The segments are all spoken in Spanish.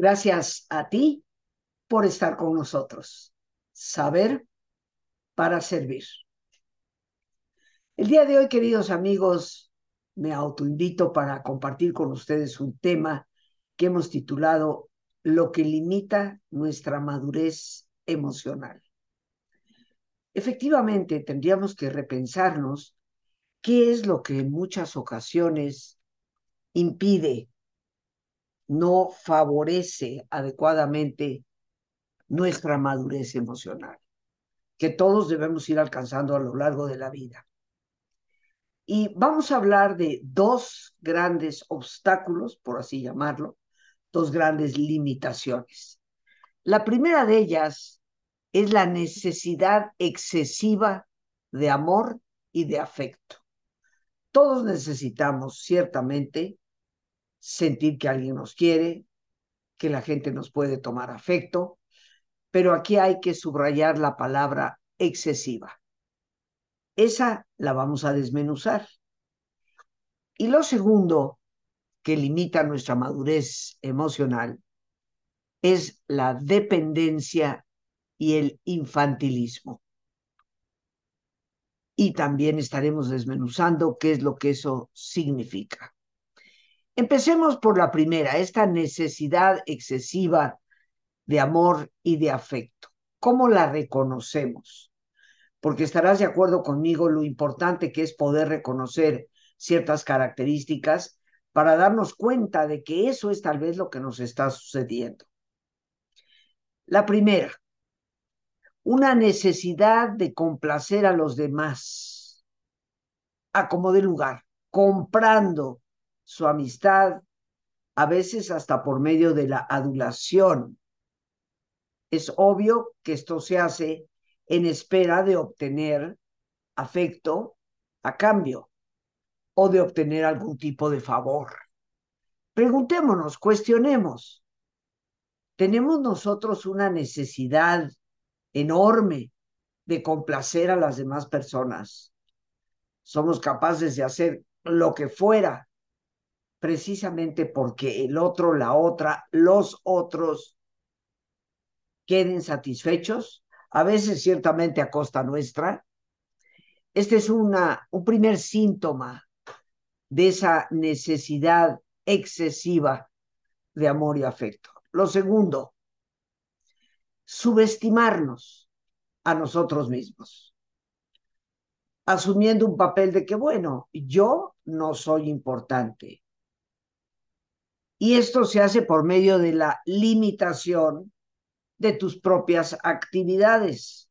Gracias a ti por estar con nosotros. Saber para servir. El día de hoy, queridos amigos, me autoinvito para compartir con ustedes un tema que hemos titulado Lo que limita nuestra madurez emocional. Efectivamente, tendríamos que repensarnos qué es lo que en muchas ocasiones impide, no favorece adecuadamente nuestra madurez emocional, que todos debemos ir alcanzando a lo largo de la vida. Y vamos a hablar de dos grandes obstáculos, por así llamarlo, dos grandes limitaciones. La primera de ellas es la necesidad excesiva de amor y de afecto. Todos necesitamos ciertamente sentir que alguien nos quiere, que la gente nos puede tomar afecto, pero aquí hay que subrayar la palabra excesiva. Esa la vamos a desmenuzar. Y lo segundo que limita nuestra madurez emocional es la dependencia y el infantilismo. Y también estaremos desmenuzando qué es lo que eso significa. Empecemos por la primera, esta necesidad excesiva de amor y de afecto. ¿Cómo la reconocemos? Porque estarás de acuerdo conmigo lo importante que es poder reconocer ciertas características para darnos cuenta de que eso es tal vez lo que nos está sucediendo. La primera, una necesidad de complacer a los demás, a como de lugar, comprando su amistad, a veces hasta por medio de la adulación. Es obvio que esto se hace en espera de obtener afecto a cambio o de obtener algún tipo de favor. Preguntémonos, cuestionemos. ¿Tenemos nosotros una necesidad enorme de complacer a las demás personas. Somos capaces de hacer lo que fuera, precisamente porque el otro, la otra, los otros queden satisfechos, a veces ciertamente a costa nuestra. Este es una, un primer síntoma de esa necesidad excesiva de amor y afecto. Lo segundo, subestimarnos a nosotros mismos, asumiendo un papel de que, bueno, yo no soy importante. Y esto se hace por medio de la limitación de tus propias actividades.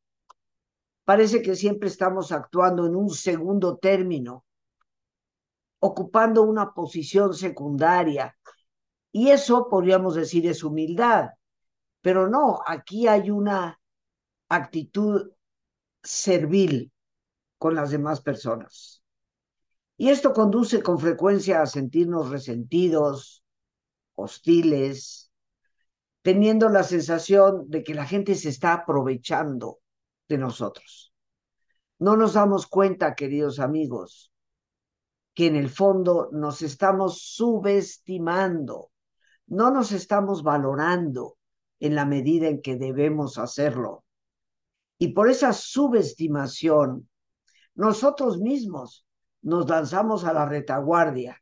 Parece que siempre estamos actuando en un segundo término, ocupando una posición secundaria. Y eso podríamos decir es humildad. Pero no, aquí hay una actitud servil con las demás personas. Y esto conduce con frecuencia a sentirnos resentidos, hostiles, teniendo la sensación de que la gente se está aprovechando de nosotros. No nos damos cuenta, queridos amigos, que en el fondo nos estamos subestimando, no nos estamos valorando, en la medida en que debemos hacerlo. Y por esa subestimación, nosotros mismos nos lanzamos a la retaguardia,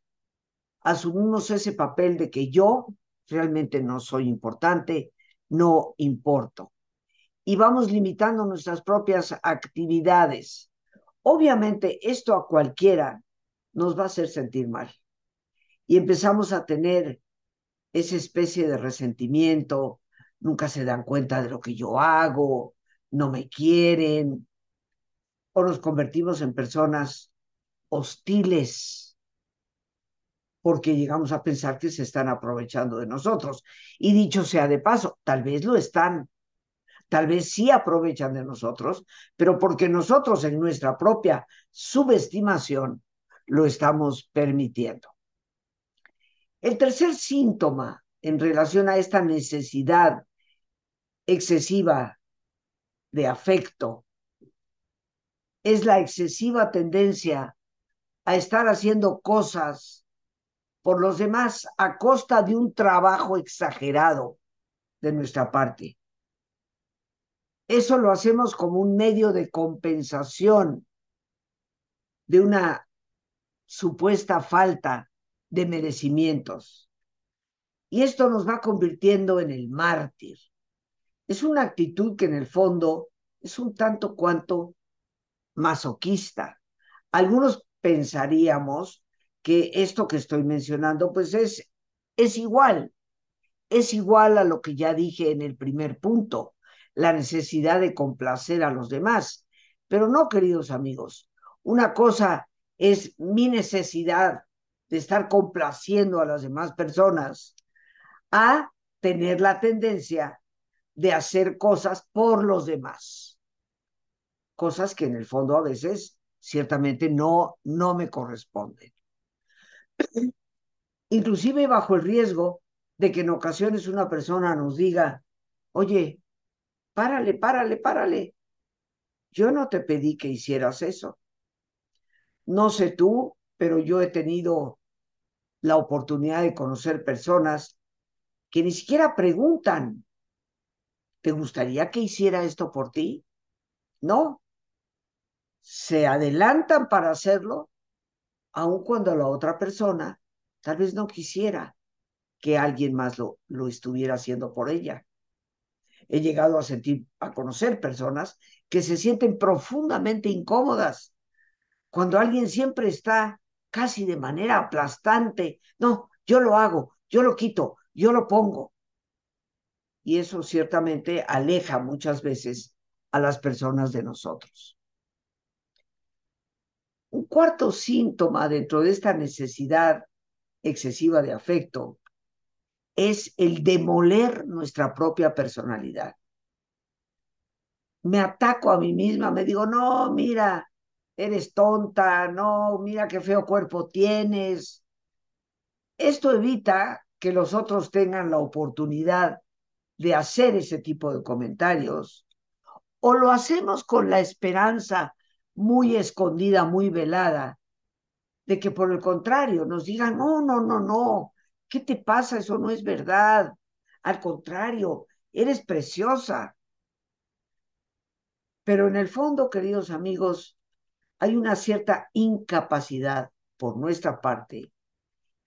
asumimos ese papel de que yo realmente no soy importante, no importo. Y vamos limitando nuestras propias actividades. Obviamente esto a cualquiera nos va a hacer sentir mal. Y empezamos a tener esa especie de resentimiento, nunca se dan cuenta de lo que yo hago, no me quieren, o nos convertimos en personas hostiles porque llegamos a pensar que se están aprovechando de nosotros. Y dicho sea de paso, tal vez lo están, tal vez sí aprovechan de nosotros, pero porque nosotros en nuestra propia subestimación lo estamos permitiendo. El tercer síntoma en relación a esta necesidad excesiva de afecto es la excesiva tendencia a estar haciendo cosas por los demás a costa de un trabajo exagerado de nuestra parte. Eso lo hacemos como un medio de compensación de una supuesta falta de merecimientos. Y esto nos va convirtiendo en el mártir. Es una actitud que en el fondo es un tanto cuanto masoquista. Algunos pensaríamos que esto que estoy mencionando pues es, es igual, es igual a lo que ya dije en el primer punto, la necesidad de complacer a los demás. Pero no, queridos amigos, una cosa es mi necesidad de estar complaciendo a las demás personas a tener la tendencia de hacer cosas por los demás. Cosas que en el fondo a veces ciertamente no, no me corresponden. Inclusive bajo el riesgo de que en ocasiones una persona nos diga, oye, párale, párale, párale. Yo no te pedí que hicieras eso. No sé tú, pero yo he tenido la oportunidad de conocer personas que ni siquiera preguntan, ¿te gustaría que hiciera esto por ti? No. Se adelantan para hacerlo, aun cuando la otra persona tal vez no quisiera que alguien más lo, lo estuviera haciendo por ella. He llegado a sentir, a conocer personas que se sienten profundamente incómodas cuando alguien siempre está casi de manera aplastante, no, yo lo hago, yo lo quito, yo lo pongo. Y eso ciertamente aleja muchas veces a las personas de nosotros. Un cuarto síntoma dentro de esta necesidad excesiva de afecto es el demoler nuestra propia personalidad. Me ataco a mí misma, me digo, no, mira, eres tonta, no, mira qué feo cuerpo tienes. Esto evita que los otros tengan la oportunidad de hacer ese tipo de comentarios o lo hacemos con la esperanza muy escondida, muy velada, de que por el contrario nos digan, no, no, no, no, ¿qué te pasa? Eso no es verdad. Al contrario, eres preciosa. Pero en el fondo, queridos amigos, hay una cierta incapacidad por nuestra parte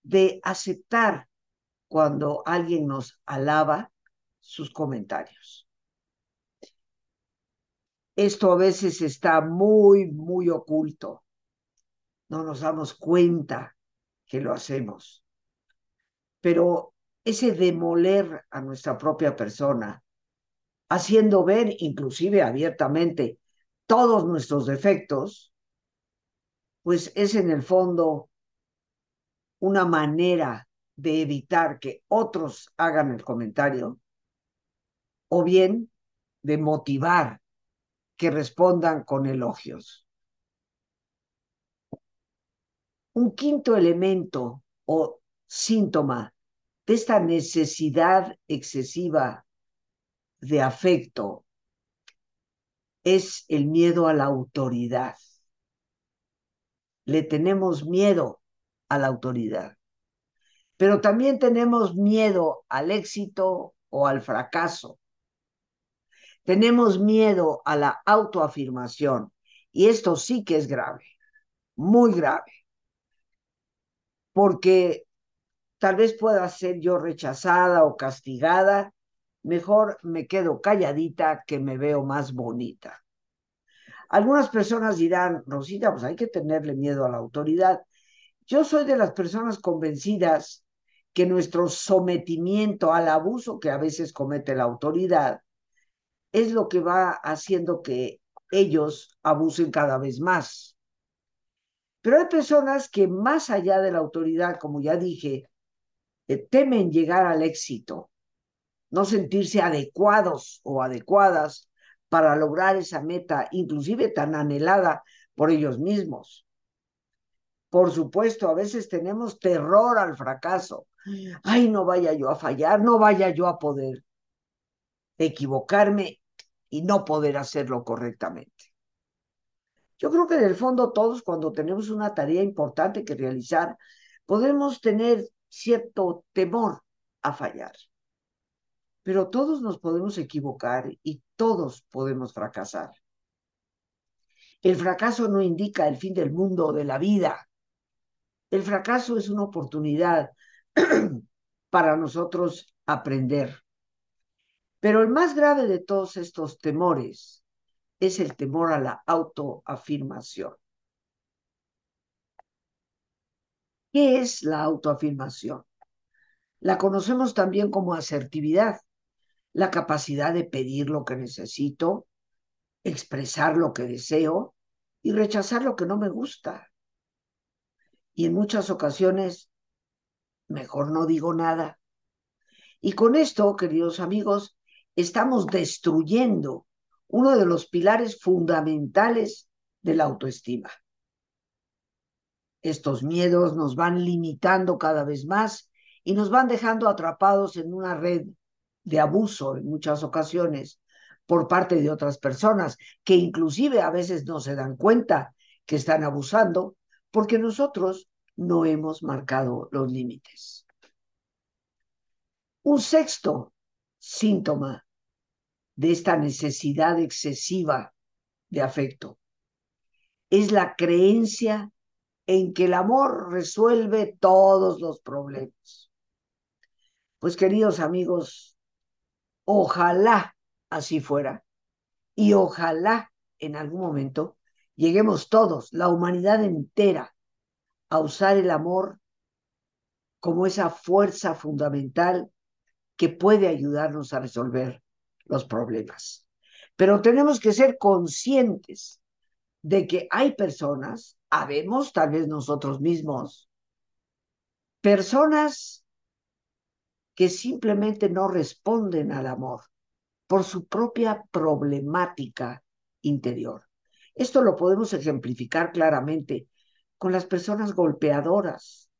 de aceptar cuando alguien nos alaba sus comentarios. Esto a veces está muy, muy oculto. No nos damos cuenta que lo hacemos. Pero ese demoler a nuestra propia persona, haciendo ver inclusive abiertamente todos nuestros defectos, pues es en el fondo una manera de evitar que otros hagan el comentario o bien de motivar que respondan con elogios. Un quinto elemento o síntoma de esta necesidad excesiva de afecto es el miedo a la autoridad le tenemos miedo a la autoridad, pero también tenemos miedo al éxito o al fracaso. Tenemos miedo a la autoafirmación y esto sí que es grave, muy grave, porque tal vez pueda ser yo rechazada o castigada, mejor me quedo calladita que me veo más bonita. Algunas personas dirán, Rosita, pues hay que tenerle miedo a la autoridad. Yo soy de las personas convencidas que nuestro sometimiento al abuso que a veces comete la autoridad es lo que va haciendo que ellos abusen cada vez más. Pero hay personas que más allá de la autoridad, como ya dije, eh, temen llegar al éxito, no sentirse adecuados o adecuadas para lograr esa meta, inclusive tan anhelada por ellos mismos. Por supuesto, a veces tenemos terror al fracaso. Ay, no vaya yo a fallar, no vaya yo a poder equivocarme y no poder hacerlo correctamente. Yo creo que en el fondo todos cuando tenemos una tarea importante que realizar, podemos tener cierto temor a fallar, pero todos nos podemos equivocar y todos podemos fracasar. El fracaso no indica el fin del mundo o de la vida. El fracaso es una oportunidad para nosotros aprender. Pero el más grave de todos estos temores es el temor a la autoafirmación. ¿Qué es la autoafirmación? La conocemos también como asertividad, la capacidad de pedir lo que necesito, expresar lo que deseo y rechazar lo que no me gusta. Y en muchas ocasiones, mejor no digo nada. Y con esto, queridos amigos, estamos destruyendo uno de los pilares fundamentales de la autoestima. Estos miedos nos van limitando cada vez más y nos van dejando atrapados en una red de abuso en muchas ocasiones por parte de otras personas, que inclusive a veces no se dan cuenta que están abusando porque nosotros no hemos marcado los límites. Un sexto síntoma de esta necesidad excesiva de afecto. Es la creencia en que el amor resuelve todos los problemas. Pues queridos amigos, ojalá así fuera y ojalá en algún momento lleguemos todos, la humanidad entera, a usar el amor como esa fuerza fundamental que puede ayudarnos a resolver los problemas. Pero tenemos que ser conscientes de que hay personas, habemos tal vez nosotros mismos, personas que simplemente no responden al amor por su propia problemática interior. Esto lo podemos ejemplificar claramente con las personas golpeadoras,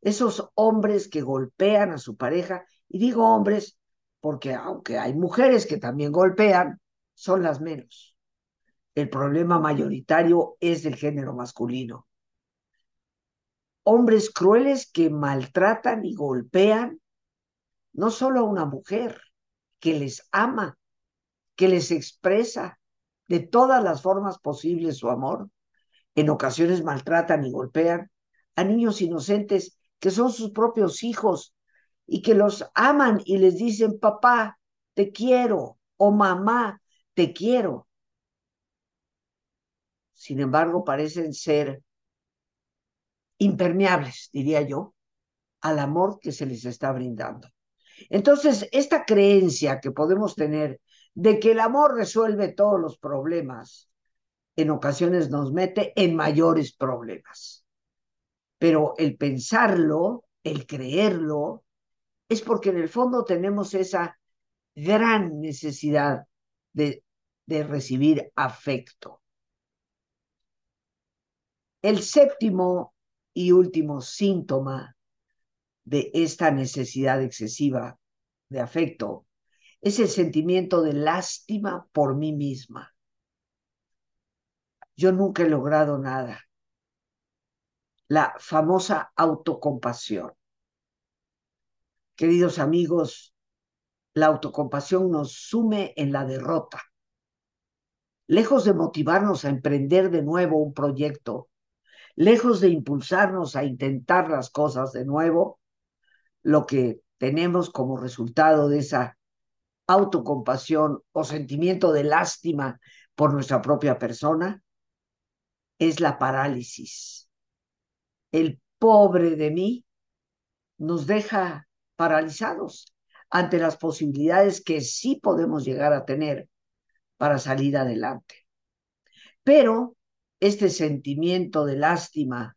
esos hombres que golpean a su pareja, y digo hombres porque aunque hay mujeres que también golpean, son las menos. El problema mayoritario es del género masculino. Hombres crueles que maltratan y golpean no solo a una mujer, que les ama, que les expresa de todas las formas posibles su amor. En ocasiones maltratan y golpean a niños inocentes que son sus propios hijos y que los aman y les dicen, papá, te quiero, o mamá, te quiero. Sin embargo, parecen ser impermeables, diría yo, al amor que se les está brindando. Entonces, esta creencia que podemos tener de que el amor resuelve todos los problemas, en ocasiones nos mete en mayores problemas. Pero el pensarlo, el creerlo, es porque en el fondo tenemos esa gran necesidad de, recibir afecto. El séptimo y último síntoma de esta necesidad excesiva de afecto es el sentimiento de lástima por mí misma. Yo nunca he logrado nada. La famosa autocompasión. Queridos amigos, la autocompasión nos sume en la derrota. Lejos de motivarnos a emprender de nuevo un proyecto, lejos de impulsarnos a intentar las cosas de nuevo, lo que tenemos como resultado de esa autocompasión o sentimiento de lástima por nuestra propia persona es la parálisis. El pobre de mí nos deja paralizados ante las posibilidades que sí podemos llegar a tener para salir adelante. Pero este sentimiento de lástima,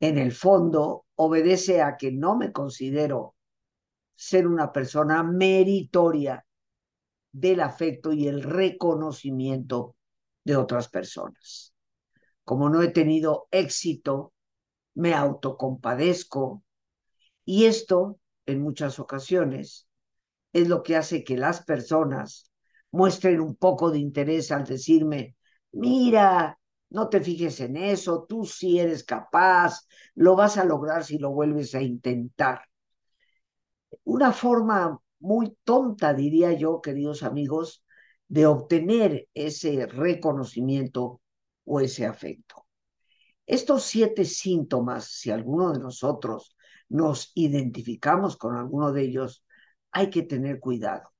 en el fondo, obedece a que no me considero ser una persona meritoria del afecto y el reconocimiento de otras personas. Como no he tenido éxito, me autocompadezco y esto en muchas ocasiones es lo que hace que las personas muestren un poco de interés al decirme, mira, no te fijes en eso, tú sí eres capaz, lo vas a lograr si lo vuelves a intentar. Una forma muy tonta, diría yo, queridos amigos, de obtener ese reconocimiento o ese afecto. Estos siete síntomas, si alguno de nosotros nos identificamos con alguno de ellos, hay que tener cuidado,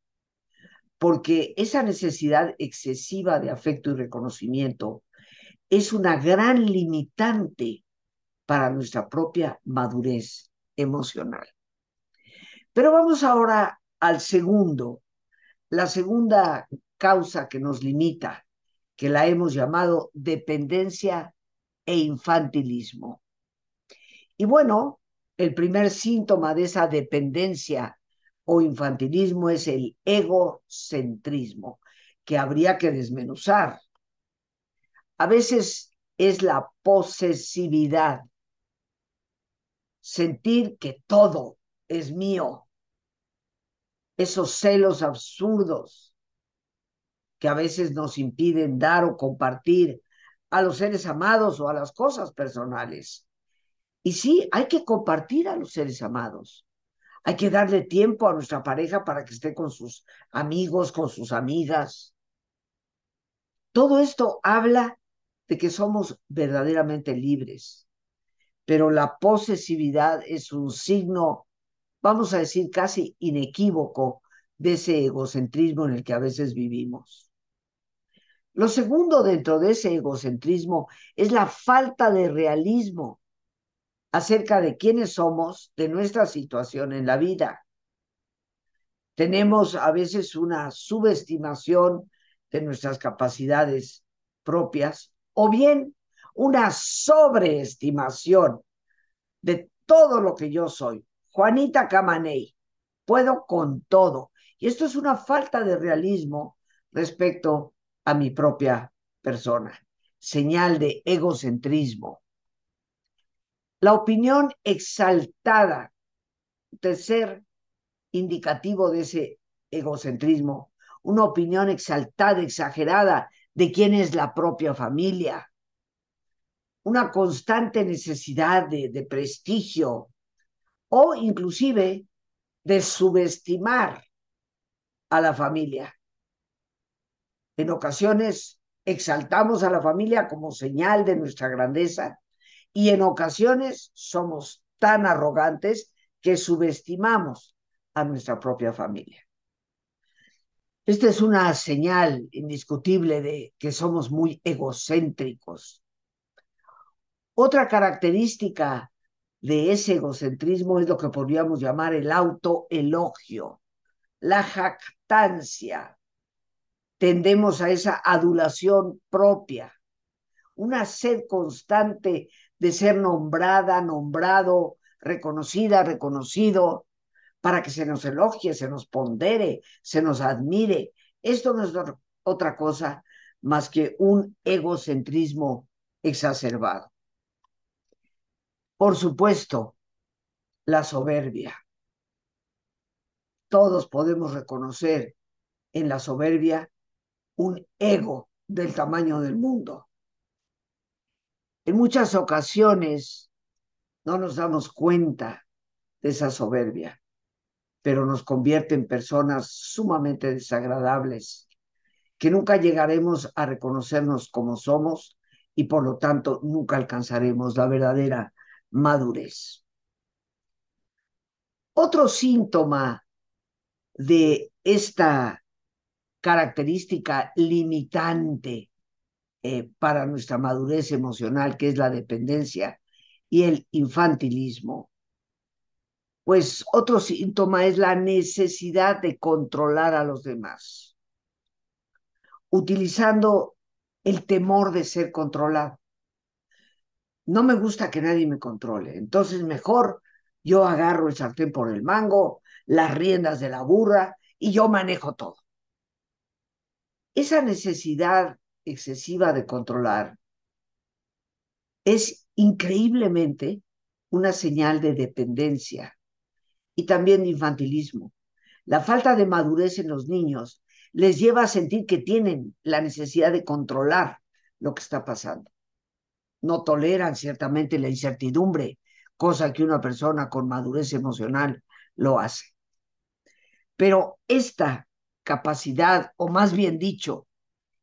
porque esa necesidad excesiva de afecto y reconocimiento es una gran limitante para nuestra propia madurez emocional. Pero vamos ahora al segundo, la segunda causa que nos limita, que la hemos llamado dependencia e infantilismo. Y bueno, el primer síntoma de esa dependencia o infantilismo es el egocentrismo, que habría que desmenuzar. A veces es la posesividad, sentir que todo es mío, esos celos absurdos que a veces nos impiden dar o compartir a los seres amados o a las cosas personales. Y sí, hay que compartir a los seres amados. Hay que darle tiempo a nuestra pareja para que esté con sus amigos, con sus amigas. Todo esto habla de que somos verdaderamente libres, pero la posesividad es un signo vamos a decir, casi inequívoco de ese egocentrismo en el que a veces vivimos. Lo segundo dentro de ese egocentrismo es la falta de realismo acerca de quiénes somos, de nuestra situación en la vida. Tenemos a veces una subestimación de nuestras capacidades propias o bien una sobreestimación de todo lo que yo soy, Juanita Camaney, puedo con todo. Y esto es una falta de realismo respecto a mi propia persona, señal de egocentrismo. La opinión exaltada, tercer indicativo de ese egocentrismo, una opinión exaltada, exagerada de quién es la propia familia, una constante necesidad de, de prestigio, o inclusive de subestimar a la familia. En ocasiones exaltamos a la familia como señal de nuestra grandeza y en ocasiones somos tan arrogantes que subestimamos a nuestra propia familia. Esta es una señal indiscutible de que somos muy egocéntricos. Otra característica de ese egocentrismo es lo que podríamos llamar el autoelogio, la jactancia. Tendemos a esa adulación propia, una sed constante de ser nombrada, nombrado, reconocida, reconocido, para que se nos elogie, se nos pondere, se nos admire. Esto no es otra cosa más que un egocentrismo exacerbado. Por supuesto, la soberbia. Todos podemos reconocer en la soberbia un ego del tamaño del mundo. En muchas ocasiones no nos damos cuenta de esa soberbia, pero nos convierte en personas sumamente desagradables, que nunca llegaremos a reconocernos como somos y por lo tanto nunca alcanzaremos la verdadera madurez. Otro síntoma de esta característica limitante eh, para nuestra madurez emocional, que es la dependencia y el infantilismo, pues otro síntoma es la necesidad de controlar a los demás, utilizando el temor de ser controlado no me gusta que nadie me controle. Entonces mejor yo agarro el sartén por el mango, las riendas de la burra y yo manejo todo. Esa necesidad excesiva de controlar es increíblemente una señal de dependencia y también de infantilismo. La falta de madurez en los niños les lleva a sentir que tienen la necesidad de controlar lo que está pasando. no toleran ciertamente la incertidumbre, cosa que una persona con madurez emocional lo hace. Pero esta capacidad, o más bien dicho,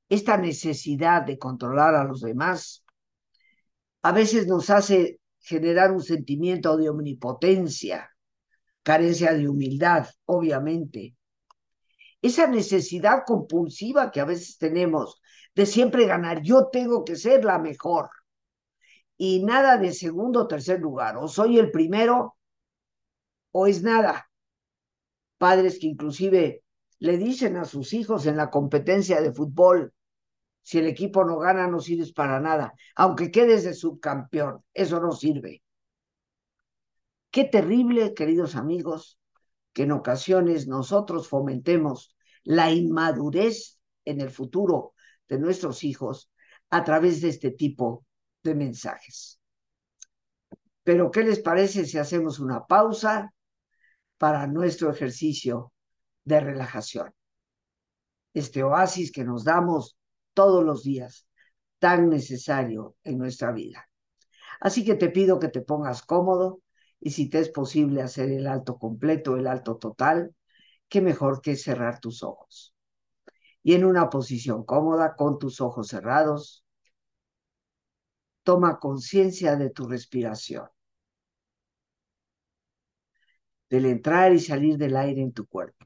esta necesidad de controlar a los demás, a veces nos hace generar un sentimiento de omnipotencia, carencia de humildad, obviamente. Esa necesidad compulsiva que a veces tenemos de siempre ganar, yo tengo que ser la mejor. Y nada de segundo o tercer lugar, o soy el primero o es nada. Padres que inclusive le dicen a sus hijos en la competencia de fútbol, si el equipo no gana, no sirves para nada, aunque quedes de subcampeón, eso no sirve. Qué terrible, queridos amigos, que en ocasiones nosotros fomentemos la inmadurez en el futuro de nuestros hijos a través de este tipo de mensajes. Pero, ¿qué les parece si hacemos una pausa para nuestro ejercicio de relajación? Este oasis que nos damos todos los días, tan necesario en nuestra vida. Así que te pido que te pongas cómodo y si te es posible hacer el alto completo, el alto total, qué mejor que cerrar tus ojos. Y en una posición cómoda, con tus ojos cerrados, toma conciencia de tu respiración, del entrar y salir del aire en tu cuerpo.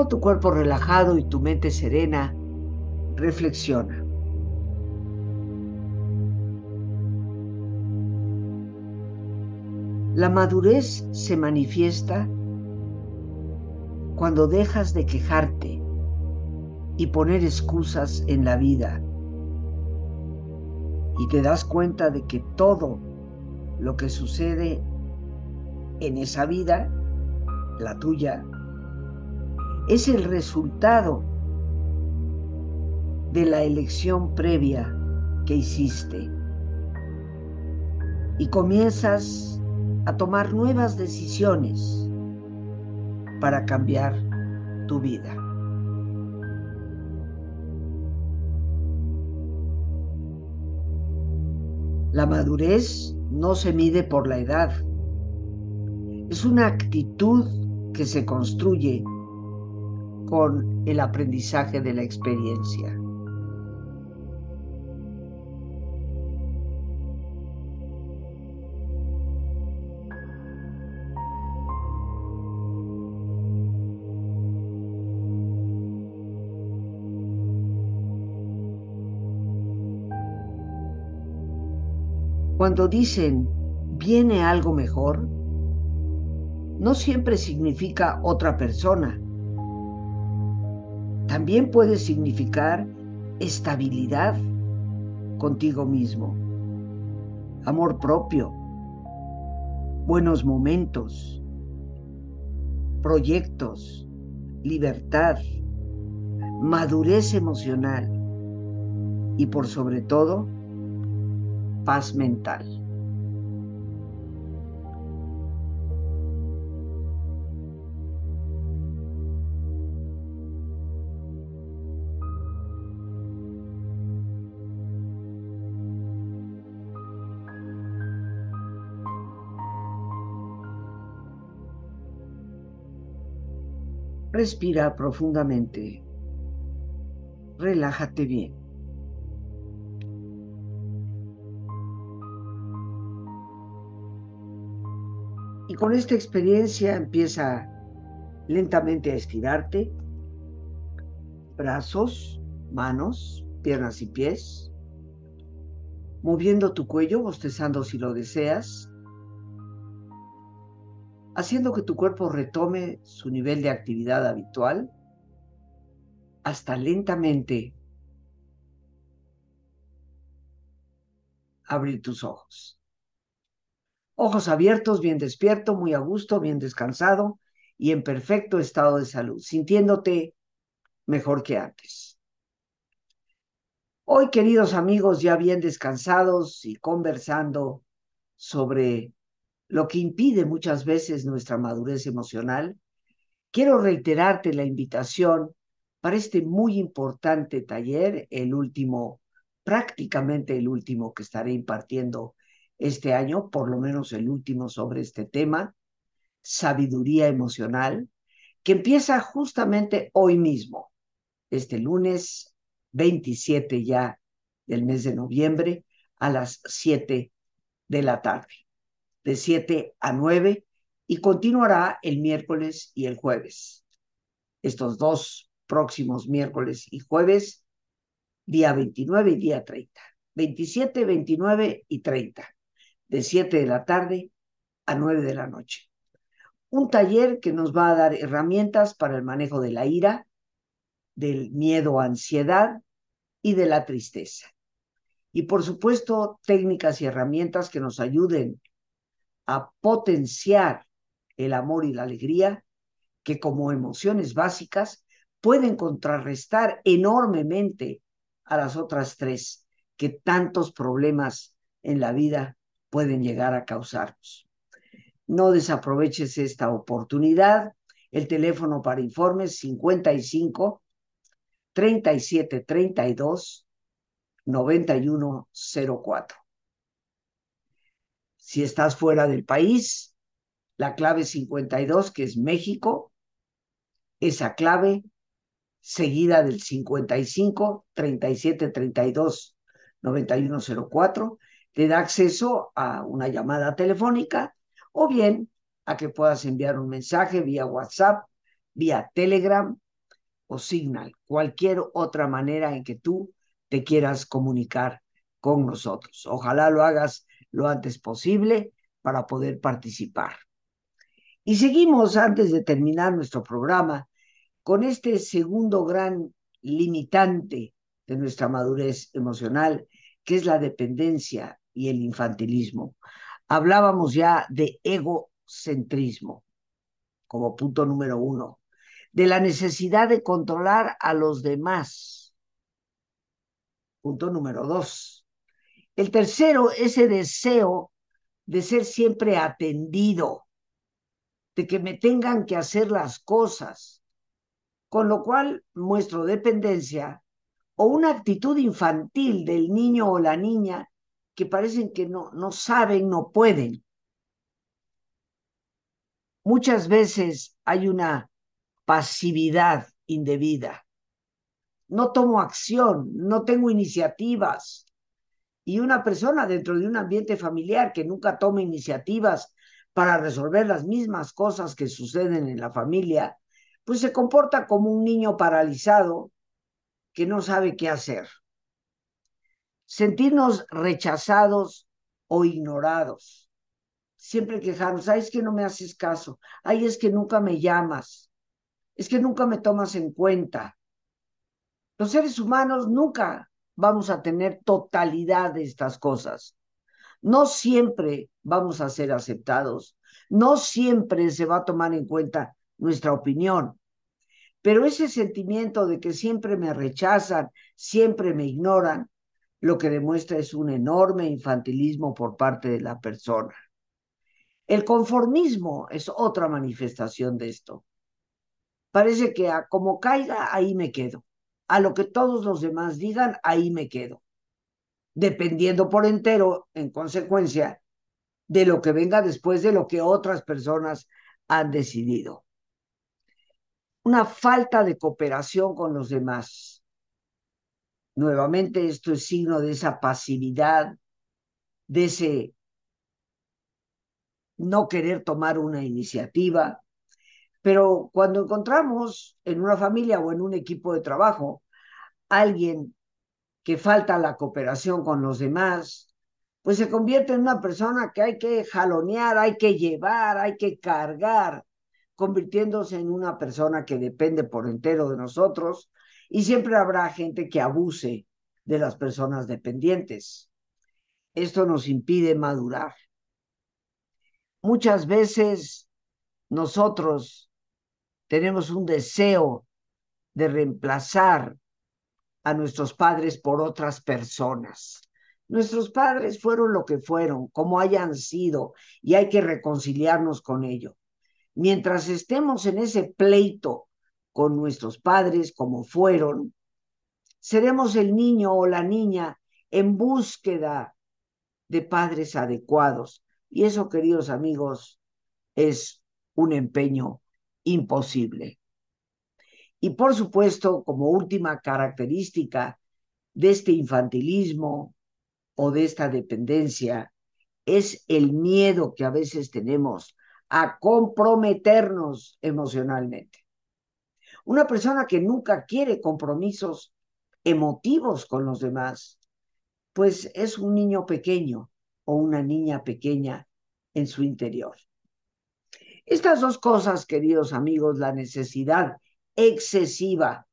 Con tu cuerpo relajado y tu mente serena, reflexiona. La madurez se manifiesta cuando dejas de quejarte y poner excusas en la vida y te das cuenta de que todo lo que sucede en esa vida, la tuya, es el resultado de la elección previa que hiciste. Y comienzas a tomar nuevas decisiones para cambiar tu vida. La madurez no se mide por la edad. Es una actitud que se construye con el aprendizaje de la experiencia. Cuando dicen viene algo mejor, no siempre significa otra persona también puede significar estabilidad contigo mismo, amor propio, buenos momentos, proyectos, libertad, madurez emocional y por sobre todo, paz mental. Respira profundamente. Relájate bien. Y con esta experiencia empieza lentamente a estirarte. Brazos, manos, piernas y pies. Moviendo tu cuello, bostezando si lo deseas haciendo que tu cuerpo retome su nivel de actividad habitual hasta lentamente abrir tus ojos. Ojos abiertos, bien despierto, muy a gusto, bien descansado y en perfecto estado de salud, sintiéndote mejor que antes. Hoy, queridos amigos, ya bien descansados y conversando sobre lo que impide muchas veces nuestra madurez emocional, quiero reiterarte la invitación para este muy importante taller, el último, prácticamente el último que estaré impartiendo este año, por lo menos el último sobre este tema, sabiduría emocional, que empieza justamente hoy mismo, este lunes 27 ya del mes de noviembre a las 7 de la tarde, de 7 a 9 y continuará el miércoles y el jueves. Estos dos próximos miércoles y jueves, día 29 y día 30. 27, 29 y 30, de 7 de la tarde a 9 de la noche. Un taller que nos va a dar herramientas para el manejo de la ira, del miedo, ansiedad y de la tristeza. Y por supuesto, técnicas y herramientas que nos ayuden a potenciar el amor y la alegría, que como emociones básicas pueden contrarrestar enormemente a las otras tres que tantos problemas en la vida pueden llegar a causarnos. No desaproveches esta oportunidad. El teléfono para informes 55 37 32 9104. Si estás fuera del país, la clave 52, que es México, esa clave seguida del 55 37 32 9104, te da acceso a una llamada telefónica o bien a que puedas enviar un mensaje vía WhatsApp, vía Telegram o Signal, cualquier otra manera en que tú te quieras comunicar con nosotros. Ojalá lo hagas lo antes posible para poder participar. Y seguimos antes de terminar nuestro programa con este segundo gran limitante de nuestra madurez emocional, que es la dependencia y el infantilismo. Hablábamos ya de egocentrismo como punto número uno, de la necesidad de controlar a los demás. Punto número dos. El tercero, ese deseo de ser siempre atendido, de que me tengan que hacer las cosas, con lo cual muestro dependencia o una actitud infantil del niño o la niña que parecen que no, no saben, no pueden. Muchas veces hay una pasividad indebida. No tomo acción, no tengo iniciativas. Y una persona dentro de un ambiente familiar que nunca toma iniciativas para resolver las mismas cosas que suceden en la familia, pues se comporta como un niño paralizado que no sabe qué hacer. Sentirnos rechazados o ignorados. Siempre quejarnos, ay, es que no me haces caso, ay, es que nunca me llamas, es que nunca me tomas en cuenta. Los seres humanos nunca vamos a tener totalidad de estas cosas. No siempre vamos a ser aceptados, no siempre se va a tomar en cuenta nuestra opinión. Pero ese sentimiento de que siempre me rechazan, siempre me ignoran, lo que demuestra es un enorme infantilismo por parte de la persona. El conformismo es otra manifestación de esto. Parece que a como caiga, ahí me quedo. A lo que todos los demás digan, ahí me quedo. Dependiendo por entero, en consecuencia, de lo que venga después de lo que otras personas han decidido una falta de cooperación con los demás. Nuevamente, esto es signo de esa pasividad, de ese no querer tomar una iniciativa. Pero cuando encontramos en una familia o en un equipo de trabajo alguien que falta la cooperación con los demás, pues se convierte en una persona que hay que jalonear, hay que llevar, hay que cargar, convirtiéndose en una persona que depende por entero de nosotros y siempre habrá gente que abuse de las personas dependientes. Esto nos impide madurar. Muchas veces nosotros tenemos un deseo de reemplazar a nuestros padres por otras personas. Nuestros padres fueron lo que fueron, como hayan sido, y hay que reconciliarnos con ello. Mientras estemos en ese pleito con nuestros padres como fueron, seremos el niño o la niña en búsqueda de padres adecuados. Y eso, queridos amigos, es un empeño imposible. Y por supuesto, como última característica de este infantilismo o de esta dependencia, es el miedo que a veces tenemos a comprometernos emocionalmente. Una persona que nunca quiere compromisos emotivos con los demás, pues es un niño pequeño o una niña pequeña en su interior. Estas dos cosas, queridos amigos, la necesidad excesiva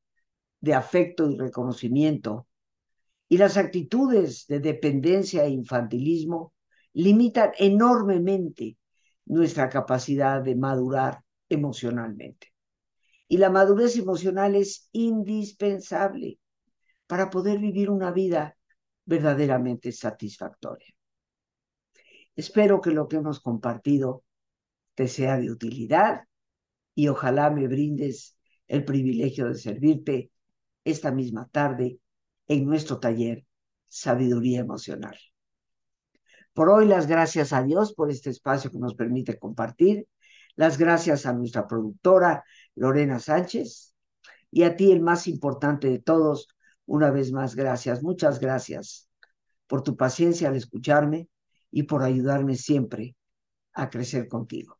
de afecto y reconocimiento y las actitudes de dependencia e infantilismo limitan enormemente nuestra capacidad de madurar emocionalmente. Y la madurez emocional es indispensable para poder vivir una vida verdaderamente satisfactoria. Espero que lo que hemos compartido te sea de utilidad y ojalá me brindes el privilegio de servirte esta misma tarde en nuestro taller Sabiduría Emocional. Por hoy las gracias a Dios por este espacio que nos permite compartir, las gracias a nuestra productora Lorena Sánchez y a ti el más importante de todos, una vez más gracias, muchas gracias por tu paciencia al escucharme y por ayudarme siempre a crecer contigo.